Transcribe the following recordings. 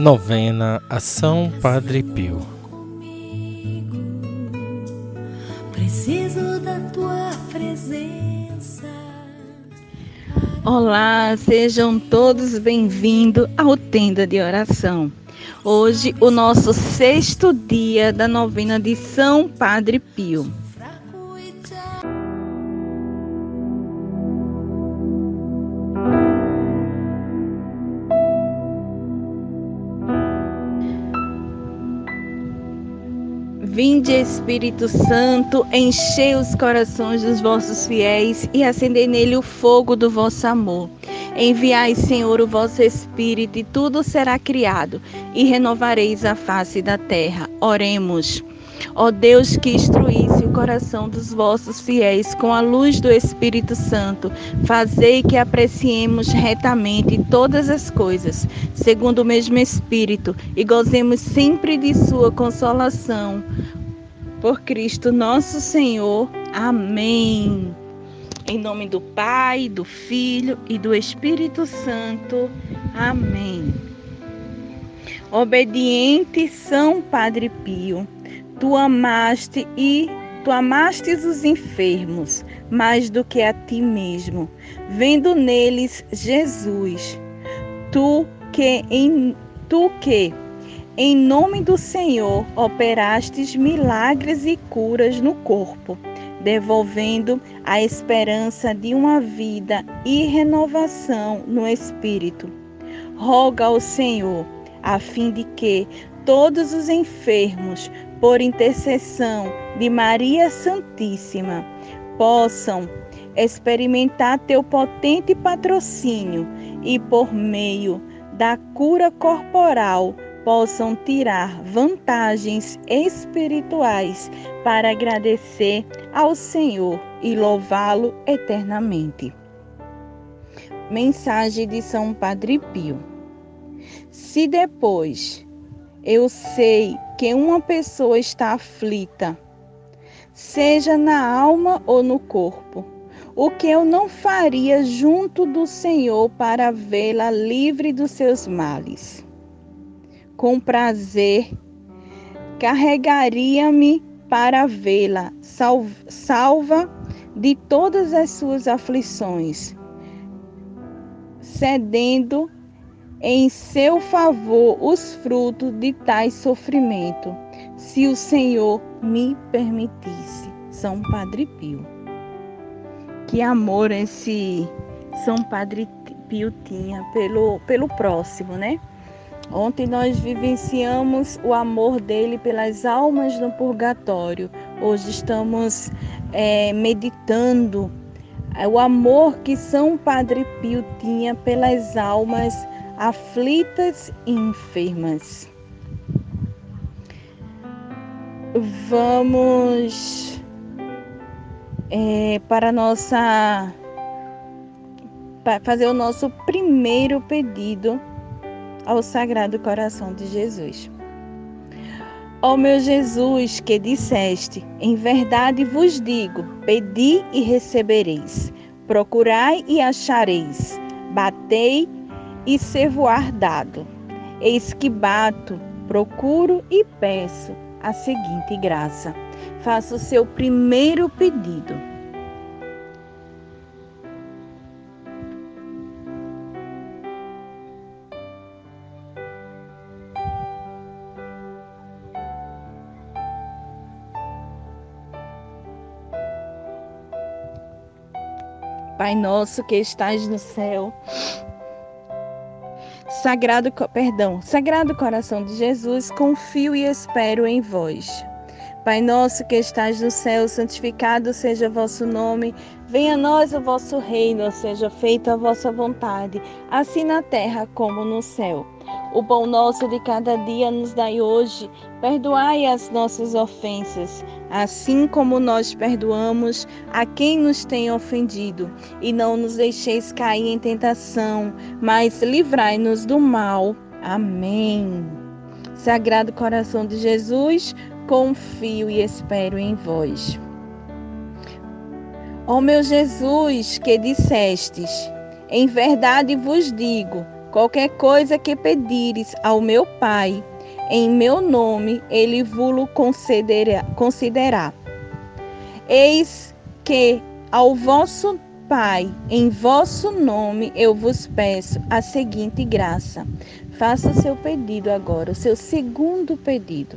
Novena a São Padre Pio. Preciso da tua presença. Olá, sejam todos bem-vindos ao Tenda de Oração. Hoje, o nosso sexto dia da novena de São Padre Pio. Vinde, Espírito Santo, enchei os corações dos vossos fiéis e acendei nele o fogo do vosso amor. Enviai, Senhor, o vosso Espírito, e tudo será criado, e renovareis a face da terra. Oremos. Ó Deus que instruísse o coração dos vossos fiéis com a luz do Espírito Santo, fazei que apreciemos retamente todas as coisas, segundo o mesmo Espírito, e gozemos sempre de sua consolação. Por Cristo nosso Senhor. Amém. Em nome do Pai, do Filho e do Espírito Santo. Amém. Obediente São Padre Pio, tu amaste e tu amastes os enfermos mais do que a ti mesmo, vendo neles Jesus. Tu que em tu que em nome do Senhor operastes milagres e curas no corpo devolvendo a esperança de uma vida e renovação no espírito. Roga ao Senhor, a fim de que todos os enfermos, por intercessão de Maria Santíssima, possam experimentar teu potente patrocínio e, por meio da cura corporal, possam tirar vantagens espirituais para agradecer ao Senhor e louvá-lo eternamente. Mensagem de São Padre Pio. Se depois eu sei que uma pessoa está aflita, seja na alma ou no corpo, o que eu não faria junto do Senhor para vê-la livre dos seus males? com prazer carregaria-me para vê-la salva de todas as suas aflições, cedendo em seu favor os frutos de tais sofrimento, se o Senhor me permitisse. São Padre Pio. Que amor esse São Padre Pio tinha pelo, pelo próximo, né? Ontem nós vivenciamos o amor dele pelas almas no purgatório. Hoje estamos é, meditando é, o amor que São Padre Pio tinha pelas almas aflitas e enfermas. Vamos é, para nossa para fazer o nosso primeiro pedido ao Sagrado Coração de Jesus. Ó meu Jesus, que disseste, em verdade vos digo: pedi e recebereis, procurai e achareis, batei e ser-vos dado. Eis que bato, procuro e peço a seguinte graça. Faça o seu primeiro pedido Pai nosso que estás no céu. Sagrado, perdão, Sagrado coração de Jesus, confio e espero em vós. Pai nosso que estás no céu, santificado seja o vosso nome. Venha a nós o vosso reino, seja feita a vossa vontade, assim na terra como no céu. O pão nosso de cada dia nos dai hoje. Perdoai as nossas ofensas, assim como nós perdoamos a quem nos tem ofendido. E não nos deixeis cair em tentação, mas livrai-nos do mal. Amém. Sagrado coração de Jesus, confio e espero em vós. Ó meu Jesus, que dissestes, em verdade vos digo, Qualquer coisa que pedires ao meu Pai, em meu nome, ele vos concederá, considerará. Eis que ao vosso Pai, em vosso nome eu vos peço a seguinte graça. Faça o seu pedido agora, o seu segundo pedido.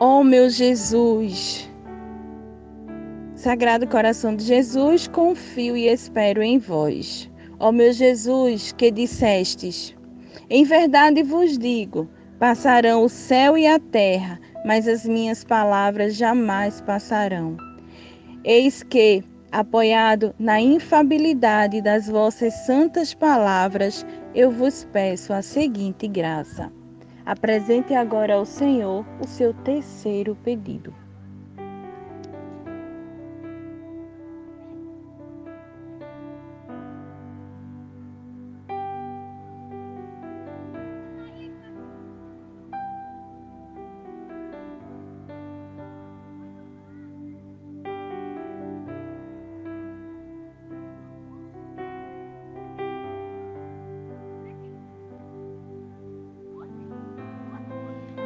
Ó oh, meu Jesus, Sagrado Coração de Jesus, confio e espero em vós. Ó oh, meu Jesus, que dissestes: Em verdade vos digo, passarão o céu e a terra, mas as minhas palavras jamais passarão. Eis que, apoiado na infabilidade das vossas santas palavras, eu vos peço a seguinte graça. Apresente agora ao Senhor o seu terceiro pedido.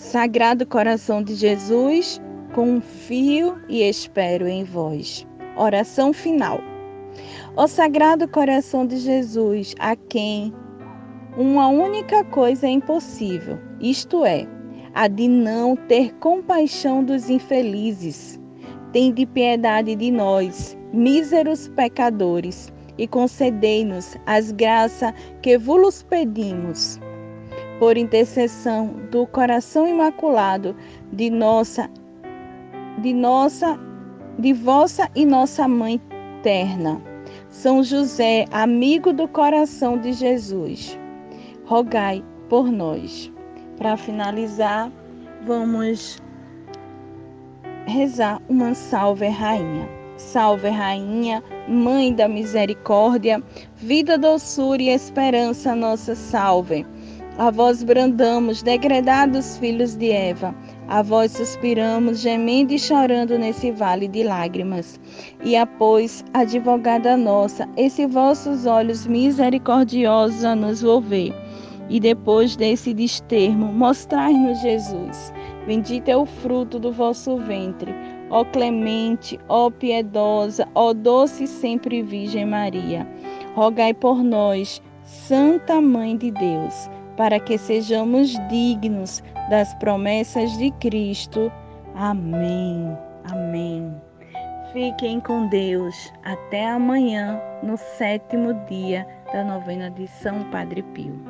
Sagrado coração de Jesus, confio e espero em vós. Oração final. Ó Sagrado coração de Jesus, a quem uma única coisa é impossível, isto é, a de não ter compaixão dos infelizes. Tende piedade de nós, míseros pecadores, e concedei-nos as graças que vos pedimos por intercessão do coração imaculado de nossa de nossa de vossa e nossa mãe terna. São José, amigo do coração de Jesus. Rogai por nós. Para finalizar, vamos rezar uma salve rainha. Salve rainha, mãe da misericórdia, vida, doçura e esperança, nossa salve. A vós brandamos, degredados filhos de Eva. A vós suspiramos, gemendo e chorando nesse vale de lágrimas. E após, advogada nossa, esses vossos olhos misericordiosos a nos volver. E depois desse destermo, mostrai-nos Jesus. Bendito é o fruto do vosso ventre. Ó clemente, ó piedosa, ó doce sempre Virgem Maria. Rogai por nós, Santa Mãe de Deus para que sejamos dignos das promessas de Cristo. Amém. Amém. Fiquem com Deus. Até amanhã, no sétimo dia da novena de São Padre Pio.